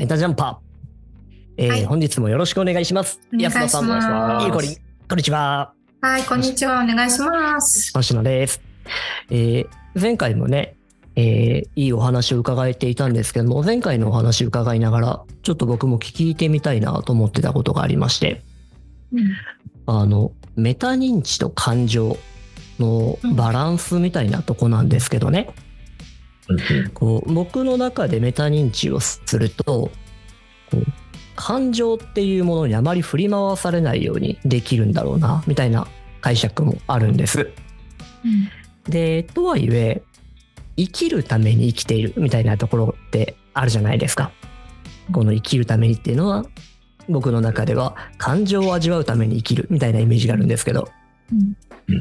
メタジャンパー。えーはい本日もよろしくお願いします。お願いします安田さん、ゆうこりん、こんにちは。はい、こんにちは。お願いします。星野です。えー前回もね、えーいいお話を伺えていたんですけども、前回のお話を伺いながら、ちょっと僕も聞いてみたいなと思ってたことがありまして、うんあの、メタ認知と感情のバランスみたいなとこなんですけどね、こう僕の中でメタ認知をするとこう感情っていうものにあまり振り回されないようにできるんだろうなみたいな解釈もあるんです。でとはいえ生きるために生きているみたいなところってあるじゃないですか。この生きるためにっていうのは僕の中では感情を味わうために生きるみたいなイメージがあるんですけどうん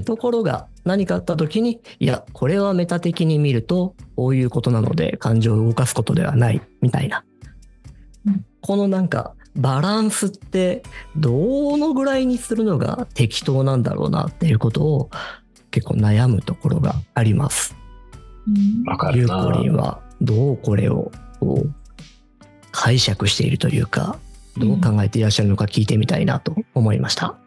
ところが何かあった時にいやこれはメタ的に見るとこういうことなので感情を動かすことではないみたいな、うん。このなんかバランスってどのぐらいにするのが適当なんだろうなっていうことを結構悩むところがあります。うん。わかゆうるなこりんはどうこれを解釈しているというかどう考えていらっしゃるのか聞いてみたいなと思いました。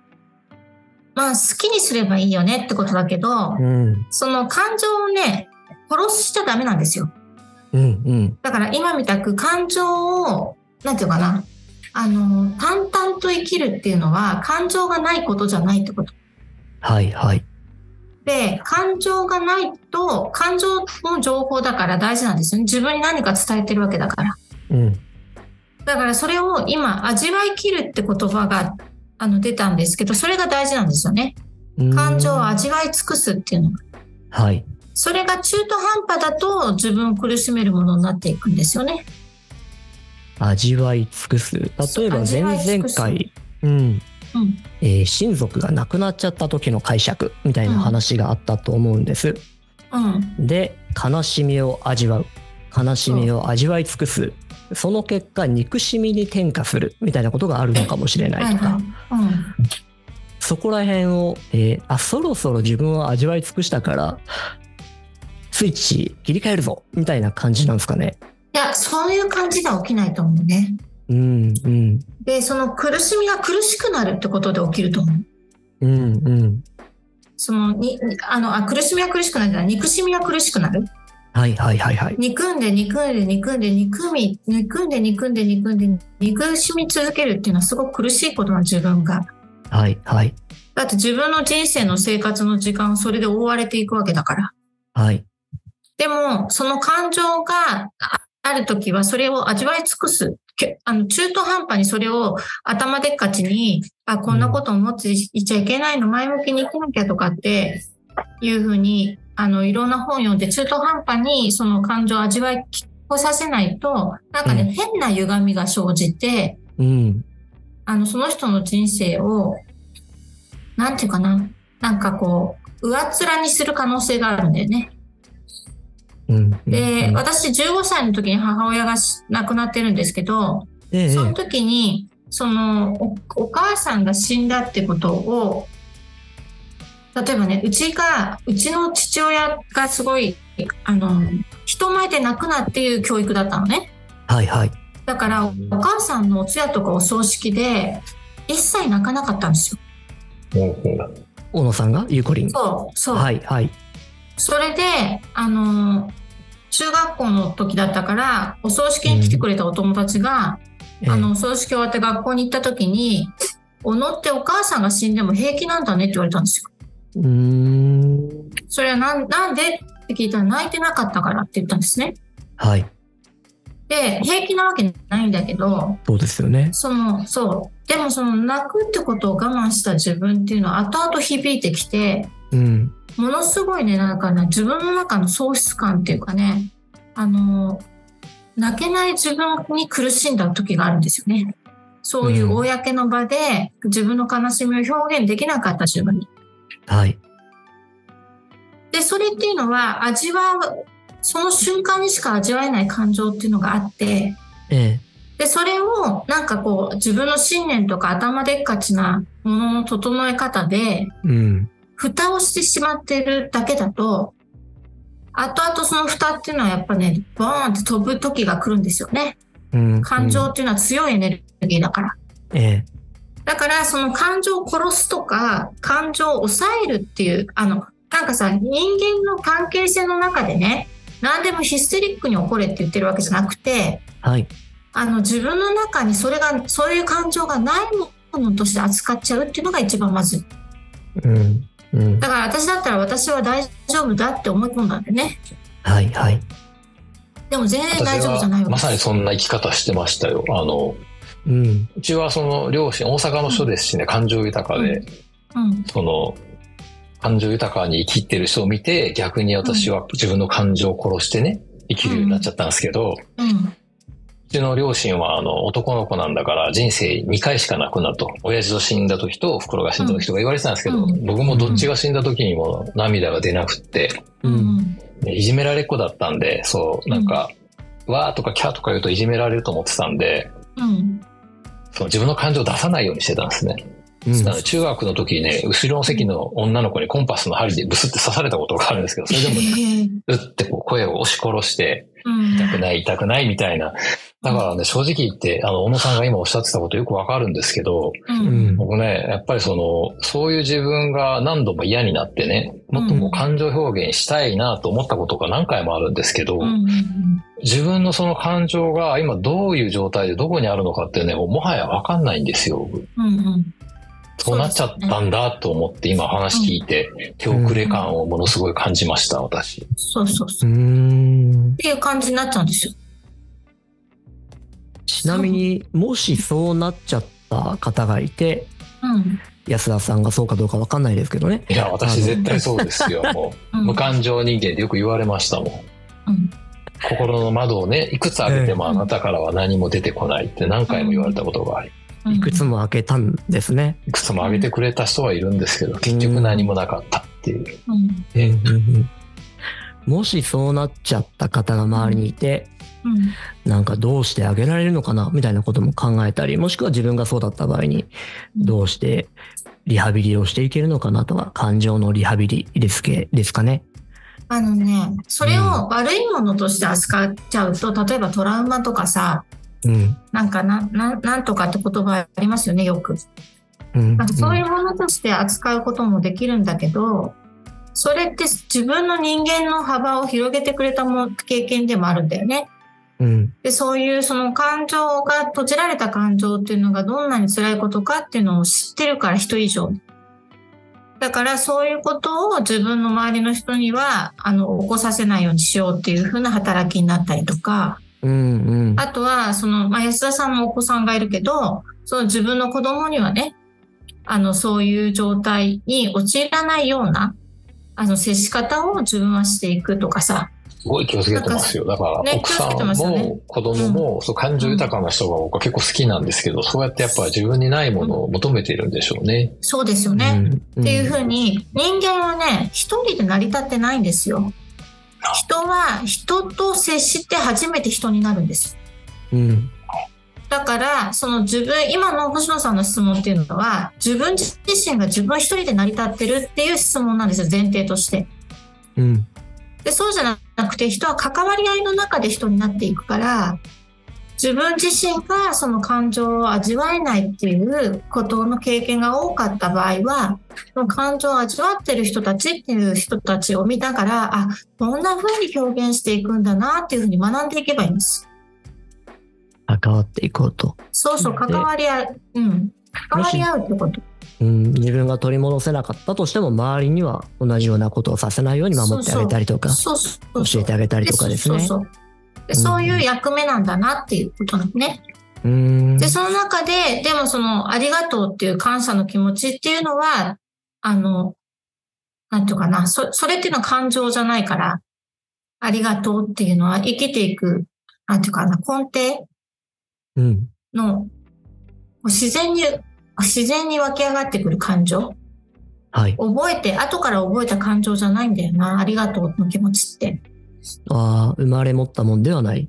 まあ、好きにすればいいよねってことだけど、うん、その感情をね、殺しちゃダメなんですよ。うん、うん、だから今みたく感情を、なんていうかな、あの、淡々と生きるっていうのは感情がないことじゃないってこと。はい、はい。で、感情がないと、感情も情報だから大事なんですよね。自分に何か伝えてるわけだから。うん、だからそれを今、味わい切るって言葉があの出たんですけど、それが大事なんですよね。うん感情を味わい尽くすっていうのが。はい。それが中途半端だと自分を苦しめるものになっていくんですよね。味わい尽くす。例えば前々回、うん、うん。えー親族が亡くなっちゃった時の解釈みたいな話があったと思うんです。うん。で、悲しみを味わう。悲しみを味わい尽くす。その結果、憎しみに転化するみたいなことがあるのかもしれないとか、はいはい。うん。そこら辺を、えーあ、そろそろ自分を味わい尽くしたから、スイッチ切り替えるぞみたいな感じなんですかね。いや、そういう感じが起きないと思うね。うん、うん、で、その苦しみが苦しくなるってことで起きると思う。うん、うん。そのに、にあの、あ、苦しみは苦しくなるじゃない。憎しみは苦しくなる。はい、はい、はい、はい。憎んで憎んで憎んで憎み、憎んで憎んで憎んで憎しみ続けるっていうのはすごく苦しいことなの自分が。はい、はい、だって自分の人生の生活の時間それで覆われていくわけだから。はい。でも、その感情がああるときはそれを味わい尽くす。けあの中途半端にそれを頭でっかちに、あ、こんなこと思っていちゃいけないの、前向きに生きなきゃとかっていうふうに、あの、いろんな本読んで中途半端にその感情を味わいきこさせないと、なんかね、うん。変な歪みが生じて、うん、あの、その人の人生を、なんていうかな、なんかこう、上っ面にする可能性があるんだよね。うん。で、うん。私15歳の時に母親がし亡くなってるんですけど、ええ。その時に、そのお、お母さんが死んだってことを、例えばね、うちが、うちの父親がすごい、あの、人前で泣くなっていう教育だったのね。はい、はい。だから、お母さんのお通夜とかお葬式で、一切泣かなかったんですよ。小野さんが？ゆうこりん。そう、そう。はい、はい。それで、あの、中学校の時だったから、お葬式に来てくれたお友達が、ええあの、お葬式終わって学校に行った時に、小野ってお母さんが死んでも平気なんだねって言われたんですよ。うーん。それはなんなんでって聞いたら泣いてなかったからって言ったんですね。はい。で、平気なわけないんだけど、そうですよね。その、そう。でもその泣くってことを我慢した自分っていうのは後々響いてきて、うん。ものすごいね、なんかね、自分の中の喪失感っていうかね、あの、泣けない自分に苦しんだ時があるんですよね。そういう公の場で自分の悲しみを表現できなかった自分に。はい。で、それっていうのは味わう、その瞬間にしか味わえない感情っていうのがあって、ええ。で、それをなんかこう自分の信念とか頭でっかちなものの整え方でうん。蓋をしてしまってるだけだと、後々その蓋っていうのはやっぱね、ボーンって飛ぶ時が来るんですよね。うん感情っていうのは強いエネルギーだから。ええだから、その感情を殺すとか、感情を抑えるっていう、あの、なんかさ、人間の関係性の中でね、何でもヒステリックに起これって言ってるわけじゃなくて、はい。あの、自分の中にそれが、そういう感情がないものとして扱っちゃうっていうのが一番まずい。うん。うん。だから私だったら私は大丈夫だって思い込んだんでね。はいはい。でも全然大私丈夫じゃないわけはまさにそんな生き方してましたよ。あの、うん。うちはその両親、大阪の人ですしね、感情豊かで、うん。その、感情豊かに生きてる人を見て、逆に私は自分の感情を殺してね、生きるようになっちゃったんですけど、うん。うちの両親はあの男の子なんだから人生2回しかなくなると。親父と死んだ時と袋が死んだ時とか言われてたんですけど、うん僕もどっちが死んだ時にも涙が出なくって、う。うんん。いじめられっ子だったんで、そう、なんか、わーとかキャーとか言うといじめられると思ってたんで、うん。その自分の感情を出さないようにしてたんですね。うん中学の時にね、後ろの席の女の子にコンパスの針でブスって刺されたことがあるんですけど、それでもね、うってこう声を押し殺して、うん。痛くない、痛くないみたいな。だからね、正直言って、あの、小野さんが今おっしゃってたことよくわかるんですけど、う。うんん。僕ね、やっぱりその、そういう自分が何度も嫌になってね、もっとこう感情表現したいなと思ったことが何回もあるんですけど、うん。自分のその感情が今どういう状態でどこにあるのかってね、もはやわかんないんですよ。うん。うん。そうなっちゃったんだと思って今話聞いて、手遅れ感をものすごい感じました、私。そうそうそうう。っん。ていう感じになっちゃうんですよ。ちなみに、もしそうなっちゃった方がいて、うん。安田さんがそうかどうかわかんないですけどね。いや、私絶対そうですよ、もう。うん無感情人間ってよく言われましたもん。うん。心の窓をね、いくつ開けてもええあなたからは何も出てこないって何回も言われたことがあり、うんいくつも開けたんですね。いくつも開けてくれた人はいるんですけど、結局何もなかったっていう。うん。えうんうんうんもしそうなっちゃった方が周りにいて、うん。なんかどうしてあげられるのかなみたいなことも考えたり、もしくは自分がそうだった場合に、どうしてリハビリをしていけるのかなとか、感情のリハビリですけですかね。あのね、それを悪いものとして扱っちゃうと、例えばトラウマとかさ、うん。なんかな、ななんとかって言葉ありますよね、よく。うんなんかそういうものとして扱うこともできるんだけど、それって自分の人間の幅を広げてくれたも経験でもあるんだよね。うん。で、そういうその感情が、閉じられた感情っていうのがどんなに辛いことかっていうのを知ってるから人以上に。だからそういうことを自分の周りの人には、あの、起こさせないようにしようっていう風な働きになったりとか、うんうん。あとは、その、まあ、安田さんもお子さんがいるけど、その自分の子供にはね、あの、そういう状態に陥らないような、あの、接し方を自分はしていくとかさ、すごい気をつけてますよ。だから、ね奥さんも子供も、そう感情豊かな人が僕は結構好きなんですけど、そうやってやっぱ自分にないものを求めているんでしょうね。そうですよね。うんっていうふうに、人間はね、一人で成り立ってないんですよ。人は人と接して初めて人になるんです。うん。だから、その自分、今の星野さんの質問っていうのは、自分自身が自分一人で成り立ってるっていう質問なんですよ、前提として。うん。で、そうじゃなくて、人は関わり合いの中で人になっていくから、自分自身がその感情を味わえないっていうことの経験が多かった場合は、その感情を味わってる人たちっていう人たちを見ながら、あ、こんな風に表現していくんだなっていうふうに学んでいけばいいんです。関わっていこうと。そうそう、で関わり合う。うん。関わり合うってこと。うん、自分が取り戻せなかったとしても、周りには同じようなことをさせないように守ってあげたりとか、そうそうそう。教えてあげたりとかですね。そうそうでそういう役目なんだなっていうことなのね。うん。で、その中で、でもその、ありがとうっていう感謝の気持ちっていうのは、あの、なんていうかな、そ、それっていうのは感情じゃないから、ありがとうっていうのは生きていく、なんていうかな、根底うん。の、自然に、自然に湧き上がってくる感情？はい。覚えて、後から覚えた感情じゃないんだよな、ありがとうの気持ちって。ああ、生まれ持ったもんではない？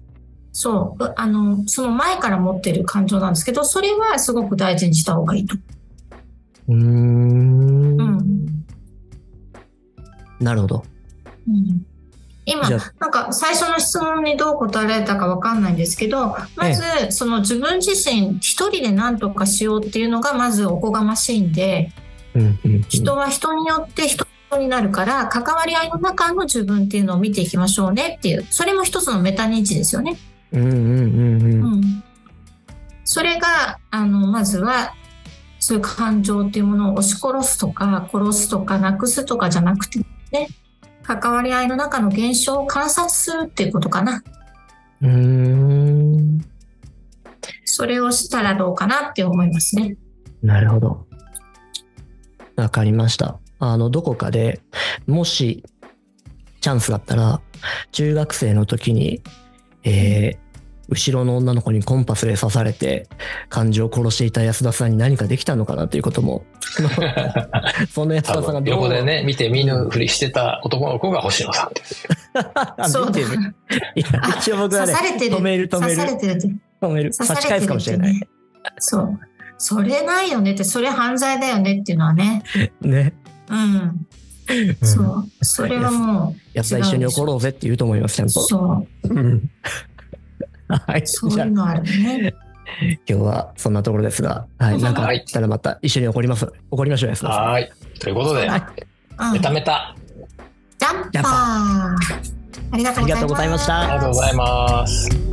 そう、うあの、その前から持ってる感情なんですけど、それはすごく大事にした方がいいと。うーん。うんなるほど。うん今、なんか最初の質問にどう答えられたかわかんないんですけど、まず、その自分自身一人で何とかしようっていうのがまずおこがましいんで、人は人によって人になるから関わり合いの中の自分っていうのを見ていきましょうねっていうそれも一つのメタ認知ですよね。それがあのまずはそういう感情っていうものを押し殺すとか殺すとかなくすとかじゃなくてね関わり合いの中の現象を観察するっていうことかな。うんそれをしたらどうかなって思いますね。なるほど。わかりました。あの、どこかでもしチャンスだったら、中学生の時に、えー、後ろの女の子にコンパスで刺されて感情を殺していた安田さんに何かできたのかなということも そんな安田さんが横でね見て見ぬふりしてた男の子が星野さんですよ。そうだ。いや一応僕はね止める止める。止める。差し返すかもしれない、そう。それないよねってそれ犯罪だよねっていうのはね。ね。うん。そう、それはもう。やっぱ一緒に怒ろうぜって言うと思います、ちゃんと。そう。うん、はい。そういうのあるね。今日はそんなところですが、はい。なんかあったらまた一緒に怒ります。怒りましょうや、はい。ということで、はい、メタメタ。ジャンパー。ありがとうございました。ありがとうございます。